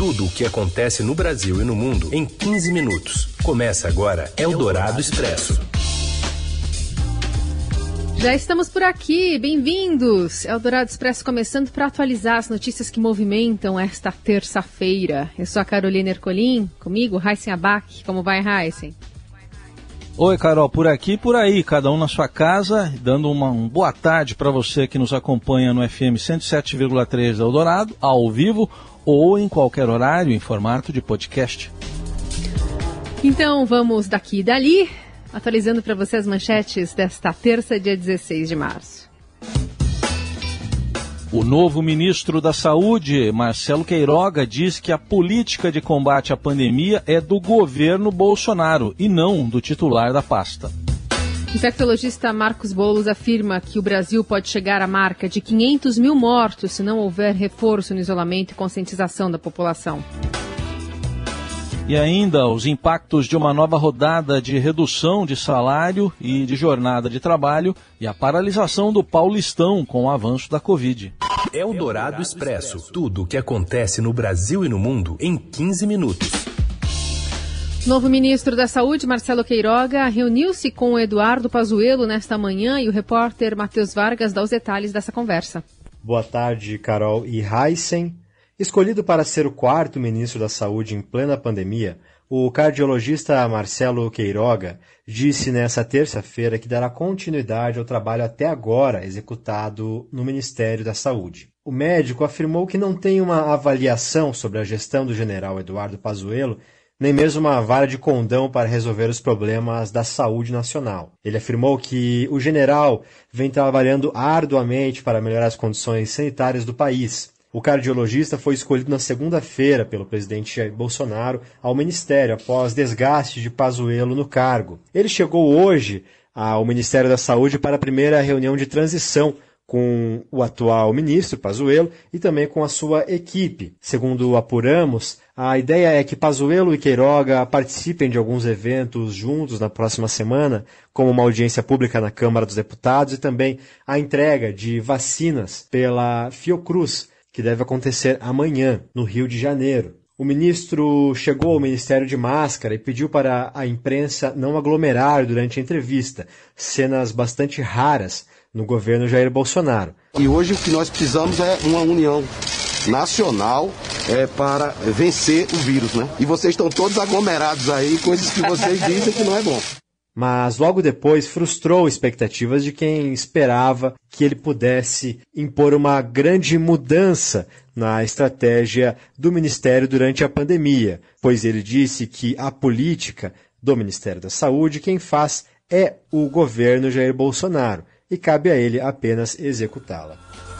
Tudo o que acontece no Brasil e no mundo em 15 minutos. Começa agora Eldorado Expresso. Já estamos por aqui, bem-vindos! Eldorado Expresso começando para atualizar as notícias que movimentam esta terça-feira. Eu sou a Carolina Ercolim, comigo, Raíssen Abac. Como vai, Raíssen? Oi, Carol, por aqui e por aí, cada um na sua casa, dando uma, uma boa tarde para você que nos acompanha no FM 107,3 da Eldorado, ao vivo ou em qualquer horário em formato de podcast. Então vamos daqui e dali, atualizando para você as manchetes desta terça, dia 16 de março. O novo ministro da Saúde, Marcelo Queiroga, diz que a política de combate à pandemia é do governo Bolsonaro e não do titular da pasta. Infectologista Marcos Boulos afirma que o Brasil pode chegar à marca de 500 mil mortos se não houver reforço no isolamento e conscientização da população. E ainda os impactos de uma nova rodada de redução de salário e de jornada de trabalho e a paralisação do Paulistão com o avanço da Covid. É o Dourado Expresso. Tudo o que acontece no Brasil e no mundo em 15 minutos. Novo ministro da Saúde, Marcelo Queiroga, reuniu-se com Eduardo Pazuello nesta manhã e o repórter Matheus Vargas dá os detalhes dessa conversa. Boa tarde, Carol e Heisen. Escolhido para ser o quarto ministro da Saúde em plena pandemia, o cardiologista Marcelo Queiroga disse nesta terça-feira que dará continuidade ao trabalho até agora executado no Ministério da Saúde. O médico afirmou que não tem uma avaliação sobre a gestão do general Eduardo Pazuello, nem mesmo uma vara de condão para resolver os problemas da saúde nacional. Ele afirmou que o general vem trabalhando arduamente para melhorar as condições sanitárias do país o cardiologista foi escolhido na segunda-feira pelo presidente Jair Bolsonaro ao ministério após desgaste de Pazuello no cargo. Ele chegou hoje ao Ministério da Saúde para a primeira reunião de transição com o atual ministro Pazuello e também com a sua equipe. Segundo apuramos, a ideia é que Pazuello e Queiroga participem de alguns eventos juntos na próxima semana, como uma audiência pública na Câmara dos Deputados e também a entrega de vacinas pela Fiocruz que deve acontecer amanhã, no Rio de Janeiro. O ministro chegou ao Ministério de máscara e pediu para a imprensa não aglomerar durante a entrevista, cenas bastante raras no governo Jair Bolsonaro. E hoje o que nós precisamos é uma união nacional é, para vencer o vírus, né? E vocês estão todos aglomerados aí, coisas que vocês dizem que não é bom mas logo depois frustrou expectativas de quem esperava que ele pudesse impor uma grande mudança na estratégia do Ministério durante a pandemia, pois ele disse que a política do Ministério da Saúde quem faz é o governo Jair Bolsonaro e cabe a ele apenas executá-la.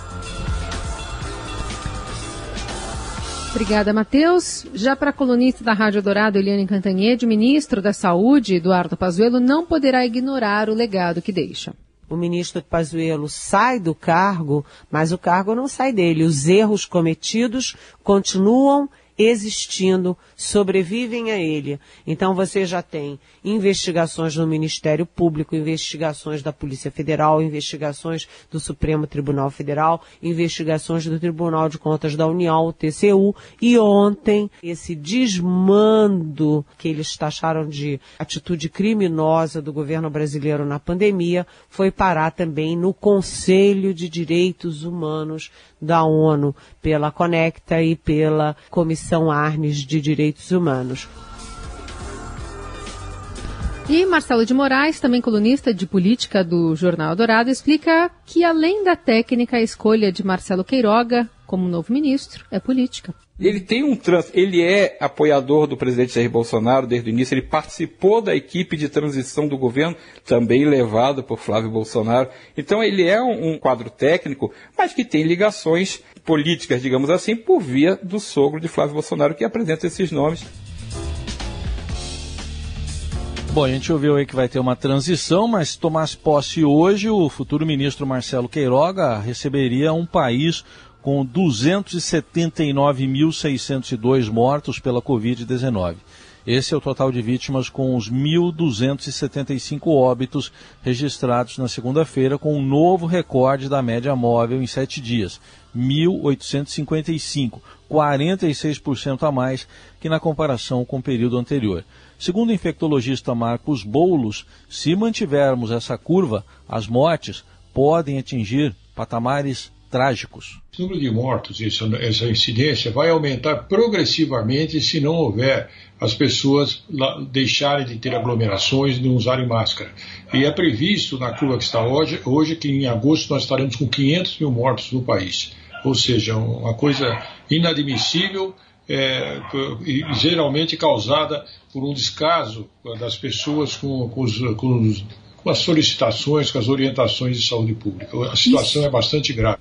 Obrigada, Matheus. Já para a colunista da Rádio Dourado, Eliane Cantanhede, ministro da Saúde, Eduardo Pazuello, não poderá ignorar o legado que deixa. O ministro Pazuello sai do cargo, mas o cargo não sai dele. Os erros cometidos continuam existindo, sobrevivem a ele. Então você já tem investigações no Ministério Público, investigações da Polícia Federal, investigações do Supremo Tribunal Federal, investigações do Tribunal de Contas da União, o TCU, e ontem esse desmando que eles taxaram de atitude criminosa do governo brasileiro na pandemia foi parar também no Conselho de Direitos Humanos da ONU, pela Conecta e pela Comissão Arnes de Direitos Humanos. E Marcelo de Moraes, também colunista de política do Jornal Dourado, explica que além da técnica, a escolha de Marcelo Queiroga como novo ministro é política. Ele tem um trans, ele é apoiador do presidente Jair Bolsonaro desde o início, ele participou da equipe de transição do governo, também levado por Flávio Bolsonaro. Então ele é um, um quadro técnico, mas que tem ligações políticas, digamos assim, por via do sogro de Flávio Bolsonaro que apresenta esses nomes. Bom, a gente ouviu aí que vai ter uma transição, mas se tomasse posse hoje, o futuro ministro Marcelo Queiroga receberia um país com 279.602 mortos pela Covid-19. Esse é o total de vítimas com os 1.275 óbitos registrados na segunda-feira, com um novo recorde da média móvel em sete dias, 1.855, 46% a mais que na comparação com o período anterior. Segundo o infectologista Marcos Boulos, se mantivermos essa curva, as mortes podem atingir patamares trágicos. O número de mortos, essa, essa incidência, vai aumentar progressivamente se não houver as pessoas deixarem de ter aglomerações e não usarem máscara. E é previsto na curva que está hoje, hoje que em agosto nós estaremos com 500 mil mortos no país. Ou seja, uma coisa inadmissível é, geralmente causada por um descaso das pessoas com, com, os, com, os, com as solicitações, com as orientações de saúde pública. A situação Isso. é bastante grave.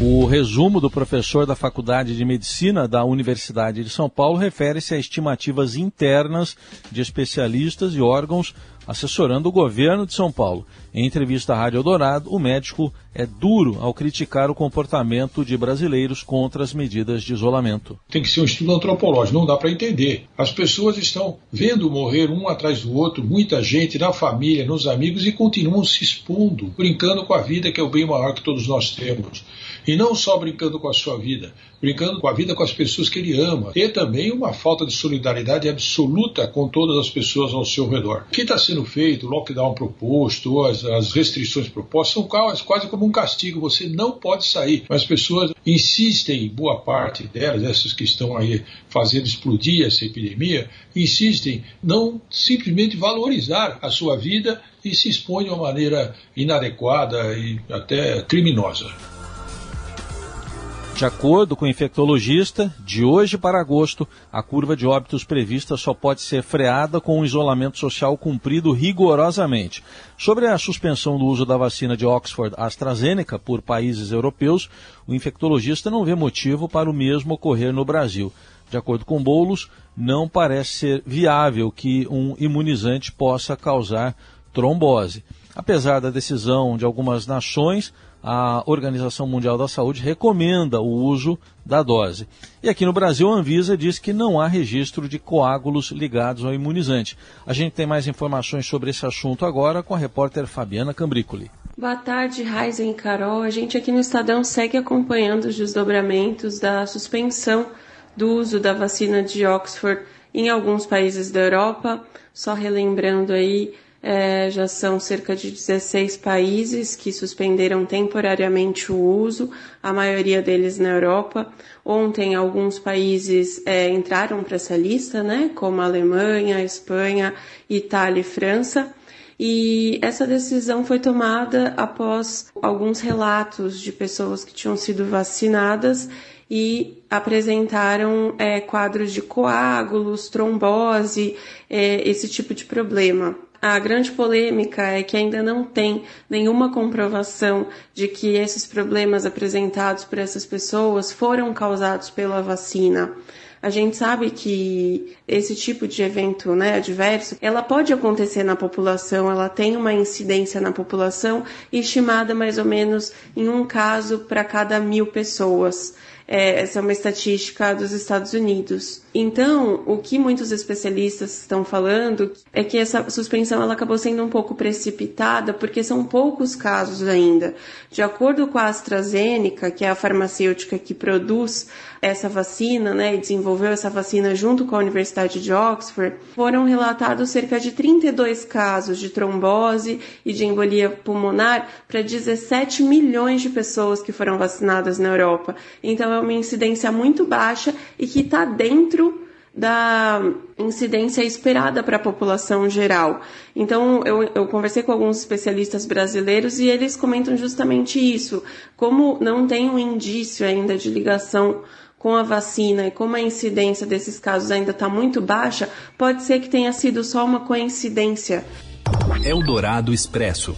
O resumo do professor da Faculdade de Medicina da Universidade de São Paulo refere-se a estimativas internas de especialistas e órgãos assessorando o governo de São Paulo. Em entrevista à Rádio Eldorado, o médico é duro ao criticar o comportamento de brasileiros contra as medidas de isolamento. Tem que ser um estudo antropológico, não dá para entender. As pessoas estão vendo morrer um atrás do outro, muita gente na família, nos amigos e continuam se expondo, brincando com a vida que é o bem maior que todos nós temos. E não só brincando com a sua vida, brincando com a vida com as pessoas que ele ama. E também uma falta de solidariedade absoluta com todas as pessoas ao seu redor. O que está sendo feito, o lockdown proposto, as, as restrições propostas, são quase, quase como um castigo. Você não pode sair. As pessoas insistem, boa parte delas, essas que estão aí fazendo explodir essa epidemia, insistem não simplesmente valorizar a sua vida e se expõem de uma maneira inadequada e até criminosa. De acordo com o infectologista, de hoje para agosto, a curva de óbitos prevista só pode ser freada com um isolamento social cumprido rigorosamente. Sobre a suspensão do uso da vacina de Oxford AstraZeneca por países europeus, o infectologista não vê motivo para o mesmo ocorrer no Brasil. De acordo com Boulos, não parece ser viável que um imunizante possa causar trombose. Apesar da decisão de algumas nações, a Organização Mundial da Saúde recomenda o uso da dose. E aqui no Brasil, a Anvisa diz que não há registro de coágulos ligados ao imunizante. A gente tem mais informações sobre esse assunto agora com a repórter Fabiana Cambricoli. Boa tarde, Raizen Carol. A gente aqui no Estadão segue acompanhando os desdobramentos da suspensão do uso da vacina de Oxford em alguns países da Europa. Só relembrando aí, é, já são cerca de 16 países que suspenderam temporariamente o uso, a maioria deles na Europa. Ontem, alguns países é, entraram para essa lista, né, como a Alemanha, a Espanha, Itália e França. E essa decisão foi tomada após alguns relatos de pessoas que tinham sido vacinadas e apresentaram é, quadros de coágulos, trombose, é, esse tipo de problema. A grande polêmica é que ainda não tem nenhuma comprovação de que esses problemas apresentados por essas pessoas foram causados pela vacina. A gente sabe que esse tipo de evento né, adverso, ela pode acontecer na população, ela tem uma incidência na população estimada mais ou menos em um caso para cada mil pessoas. É, essa é uma estatística dos Estados Unidos. Então, o que muitos especialistas estão falando é que essa suspensão ela acabou sendo um pouco precipitada porque são poucos casos ainda. De acordo com a AstraZeneca, que é a farmacêutica que produz essa vacina, né, e desenvolveu essa vacina junto com a Universidade de Oxford, foram relatados cerca de 32 casos de trombose e de embolia pulmonar para 17 milhões de pessoas que foram vacinadas na Europa. Então é uma incidência muito baixa e que está dentro da incidência esperada para a população geral. Então, eu, eu, conversei com alguns especialistas brasileiros e eles comentam justamente isso. Como não tem um indício ainda de ligação com a vacina e como a incidência desses casos ainda está muito baixa, pode ser que tenha sido só uma coincidência. Eldorado Expresso.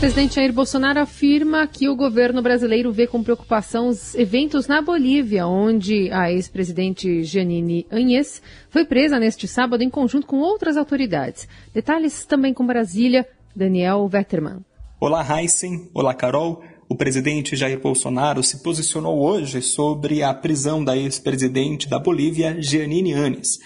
Presidente Jair Bolsonaro afirma que o governo brasileiro vê com preocupação os eventos na Bolívia, onde a ex-presidente Janine Anhes foi presa neste sábado em conjunto com outras autoridades. Detalhes também com Brasília, Daniel Vetterman. Olá, Heisen. Olá, Carol o presidente Jair Bolsonaro se posicionou hoje sobre a prisão da ex-presidente da Bolívia, Giannine Anes.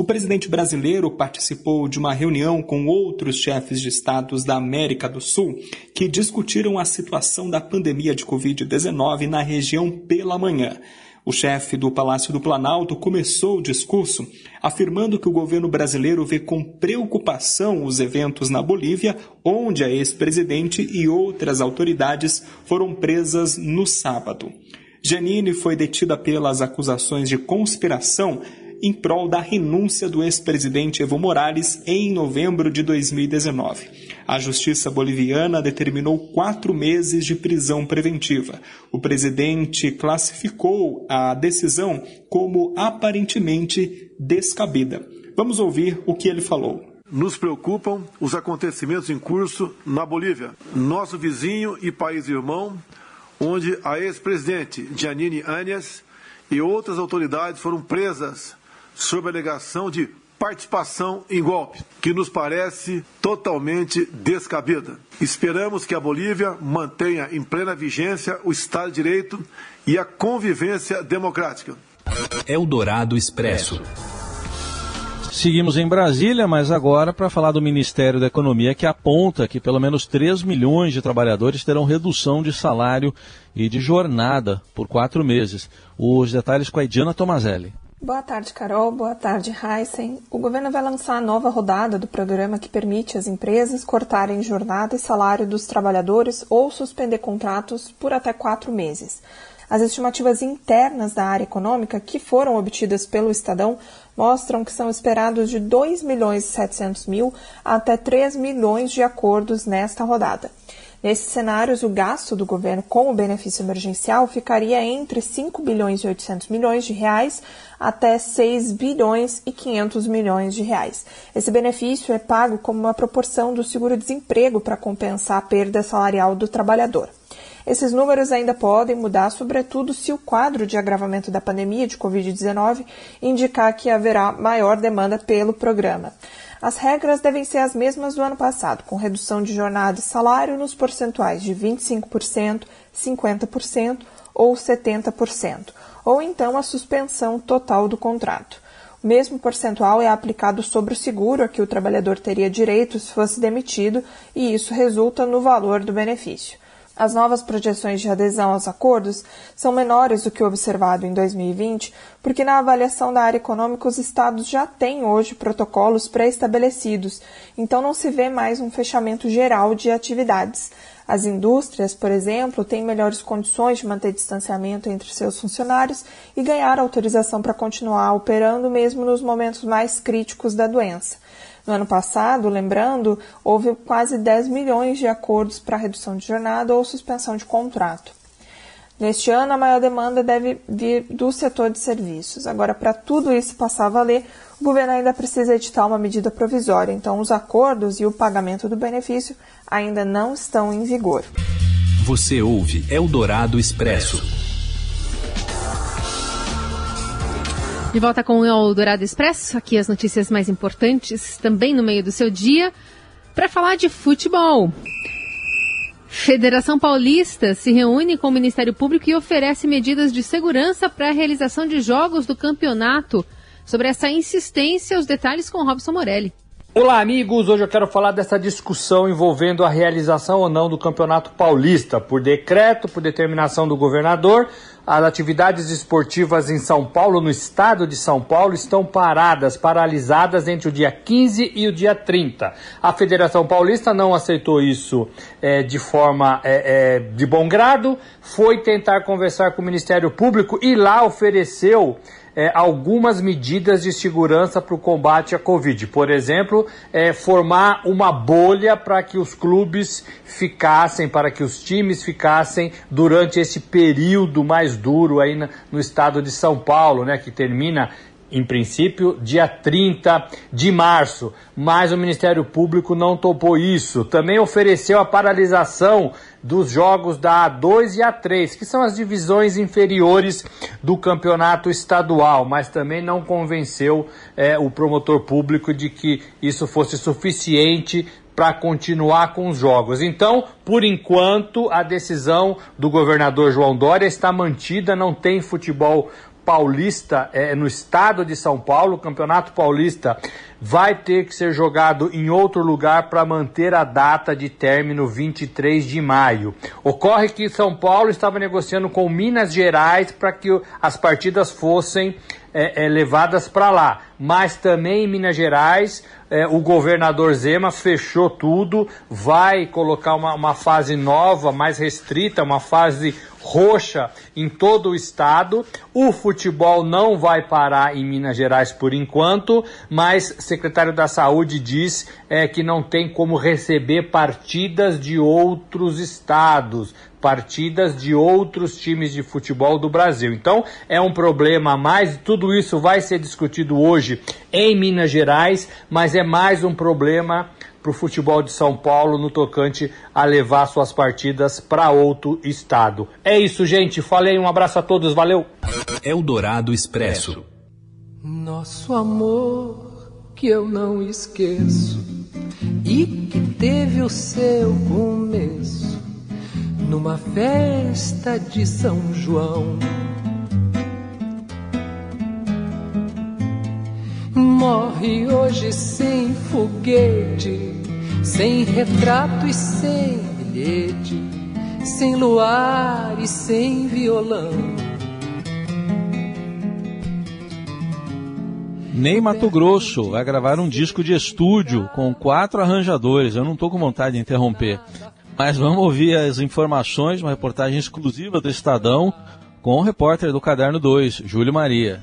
O presidente brasileiro participou de uma reunião com outros chefes de estados da América do Sul que discutiram a situação da pandemia de Covid-19 na região pela manhã. O chefe do Palácio do Planalto começou o discurso afirmando que o governo brasileiro vê com preocupação os eventos na Bolívia, onde a ex-presidente e outras autoridades foram presas no sábado. Janine foi detida pelas acusações de conspiração em prol da renúncia do ex-presidente Evo Morales em novembro de 2019. A justiça boliviana determinou quatro meses de prisão preventiva. O presidente classificou a decisão como aparentemente descabida. Vamos ouvir o que ele falou. Nos preocupam os acontecimentos em curso na Bolívia, nosso vizinho e país irmão, onde a ex-presidente Janine Áñez e outras autoridades foram presas sob a alegação de participação em golpe, que nos parece totalmente descabida. Esperamos que a Bolívia mantenha em plena vigência o Estado de Direito e a convivência democrática. Eldorado Expresso. Seguimos em Brasília, mas agora para falar do Ministério da Economia, que aponta que pelo menos 3 milhões de trabalhadores terão redução de salário e de jornada por quatro meses. Os detalhes com a Ediana Tomazelli. Boa tarde, Carol. Boa tarde, Heisen. O governo vai lançar a nova rodada do programa que permite às empresas cortarem jornada e salário dos trabalhadores ou suspender contratos por até quatro meses. As estimativas internas da área econômica que foram obtidas pelo Estadão mostram que são esperados de 2 milhões e 700 mil até 3 milhões de acordos nesta rodada. Nesses cenários, o gasto do governo com o benefício emergencial ficaria entre 5 bilhões e 800 milhões de reais até 6 bilhões e 500 milhões de reais. Esse benefício é pago como uma proporção do seguro-desemprego para compensar a perda salarial do trabalhador. Esses números ainda podem mudar, sobretudo se o quadro de agravamento da pandemia de Covid-19 indicar que haverá maior demanda pelo programa. As regras devem ser as mesmas do ano passado, com redução de jornada e salário nos percentuais de 25%, 50% ou 70%, ou então a suspensão total do contrato. O mesmo percentual é aplicado sobre o seguro a que o trabalhador teria direito se fosse demitido, e isso resulta no valor do benefício. As novas projeções de adesão aos acordos são menores do que o observado em 2020, porque na avaliação da área econômica os estados já têm hoje protocolos pré-estabelecidos, então não se vê mais um fechamento geral de atividades. As indústrias, por exemplo, têm melhores condições de manter distanciamento entre seus funcionários e ganhar autorização para continuar operando mesmo nos momentos mais críticos da doença. No ano passado, lembrando, houve quase 10 milhões de acordos para redução de jornada ou suspensão de contrato. Neste ano, a maior demanda deve vir do setor de serviços. Agora, para tudo isso passar a valer, o governo ainda precisa editar uma medida provisória, então os acordos e o pagamento do benefício ainda não estão em vigor. Você ouve Eldorado Expresso. De volta com o Dourado Expresso, aqui as notícias mais importantes, também no meio do seu dia, para falar de futebol. Federação Paulista se reúne com o Ministério Público e oferece medidas de segurança para a realização de jogos do campeonato. Sobre essa insistência, os detalhes com Robson Morelli. Olá, amigos! Hoje eu quero falar dessa discussão envolvendo a realização ou não do Campeonato Paulista. Por decreto, por determinação do governador, as atividades esportivas em São Paulo, no estado de São Paulo, estão paradas, paralisadas entre o dia 15 e o dia 30. A Federação Paulista não aceitou isso é, de forma é, é, de bom grado, foi tentar conversar com o Ministério Público e lá ofereceu é, algumas medidas de segurança para o combate à Covid. Por exemplo, é, formar uma bolha para que os clubes ficassem, para que os times ficassem durante esse período mais duro aí no estado de São Paulo, né, que termina em princípio, dia 30 de março, mas o Ministério Público não topou isso. Também ofereceu a paralisação dos jogos da A2 e A3, que são as divisões inferiores do campeonato estadual, mas também não convenceu é, o promotor público de que isso fosse suficiente para continuar com os jogos. Então, por enquanto, a decisão do governador João Dória está mantida, não tem futebol paulista é no estado de São Paulo. O Campeonato Paulista vai ter que ser jogado em outro lugar para manter a data de término 23 de maio. Ocorre que São Paulo estava negociando com Minas Gerais para que as partidas fossem é, é, levadas para lá. Mas também em Minas Gerais, é, o governador Zema fechou tudo, vai colocar uma, uma fase nova, mais restrita, uma fase roxa em todo o estado. O futebol não vai parar em Minas Gerais por enquanto, mas o secretário da Saúde diz é, que não tem como receber partidas de outros estados, partidas de outros times de futebol do Brasil. Então é um problema a mais, tudo isso vai ser discutido hoje em Minas Gerais, mas é mais um problema para o futebol de São Paulo no tocante a levar suas partidas para outro estado. É isso, gente. Falei, um abraço a todos, valeu. Eldorado Expresso. Nosso amor que eu não esqueço e que teve o seu começo numa festa de São João. Morre hoje sem foguete, sem retrato e sem bilhete, sem luar e sem violão. Nem Mato Grosso vai gravar um disco de estúdio com quatro arranjadores. Eu não estou com vontade de interromper. Mas vamos ouvir as informações, uma reportagem exclusiva do Estadão com o repórter do Caderno 2, Júlio Maria.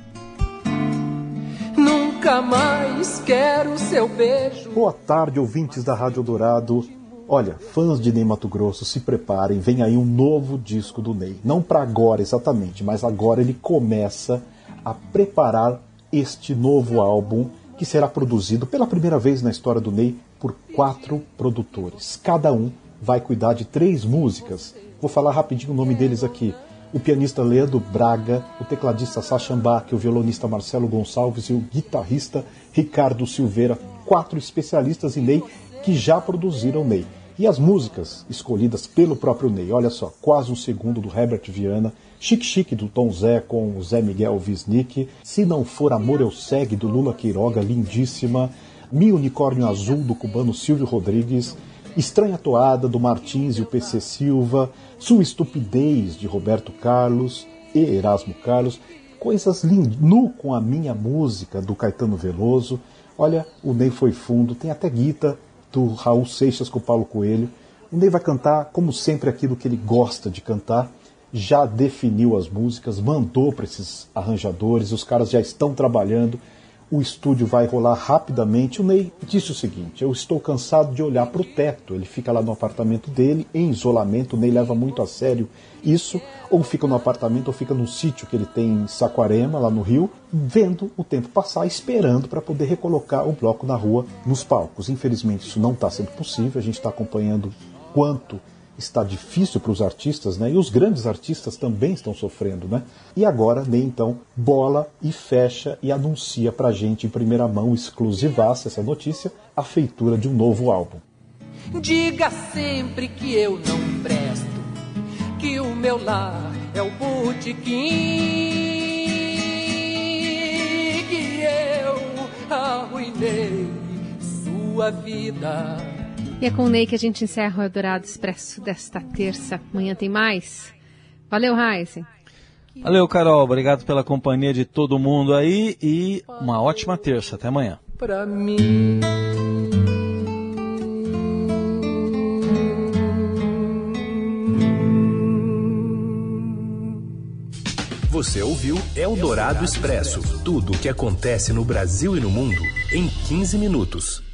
Nunca mais quero seu beijo. Boa tarde, ouvintes da Rádio Dourado. Olha, fãs de Ney Mato Grosso, se preparem, vem aí um novo disco do Ney. Não para agora exatamente, mas agora ele começa a preparar este novo álbum que será produzido pela primeira vez na história do Ney por quatro produtores. Cada um vai cuidar de três músicas. Vou falar rapidinho o nome deles aqui. O pianista Leandro Braga, o tecladista Sacha Bach, o violonista Marcelo Gonçalves e o guitarrista Ricardo Silveira, quatro especialistas em Ney que já produziram Ney. E as músicas escolhidas pelo próprio Ney, olha só, quase um segundo do Herbert Viana, Chique Chique do Tom Zé com o Zé Miguel Wisnik, Se Não For Amor Eu Segue do Lula Queiroga, lindíssima, Mi Unicórnio Azul do cubano Silvio Rodrigues, Estranha Toada, do Martins e o PC Silva, Sua Estupidez, de Roberto Carlos e Erasmo Carlos, coisas lindas, Nu com a Minha Música, do Caetano Veloso. Olha, o Ney foi fundo, tem até guita do Raul Seixas com o Paulo Coelho. O Ney vai cantar, como sempre, aquilo que ele gosta de cantar. Já definiu as músicas, mandou para esses arranjadores, os caras já estão trabalhando o estúdio vai rolar rapidamente. O Ney disse o seguinte: Eu estou cansado de olhar para o teto. Ele fica lá no apartamento dele, em isolamento. O Ney leva muito a sério isso, ou fica no apartamento, ou fica no sítio que ele tem em Saquarema, lá no Rio, vendo o tempo passar, esperando para poder recolocar o bloco na rua, nos palcos. Infelizmente, isso não está sendo possível. A gente está acompanhando quanto está difícil para os artistas, né? E os grandes artistas também estão sofrendo, né? E agora nem então bola e fecha e anuncia para gente em primeira mão, exclusivaça essa notícia, a feitura de um novo álbum. Diga sempre que eu não presto, que o meu lar é o botequim, que eu arruinei sua vida e é com o Ney que a gente encerra o Eldorado Expresso desta terça. Amanhã tem mais. Valeu, Raíssen. Valeu, Carol. Obrigado pela companhia de todo mundo aí e uma ótima terça. Até amanhã. Pra mim. Você ouviu Eldorado Expresso tudo o que acontece no Brasil e no mundo em 15 minutos.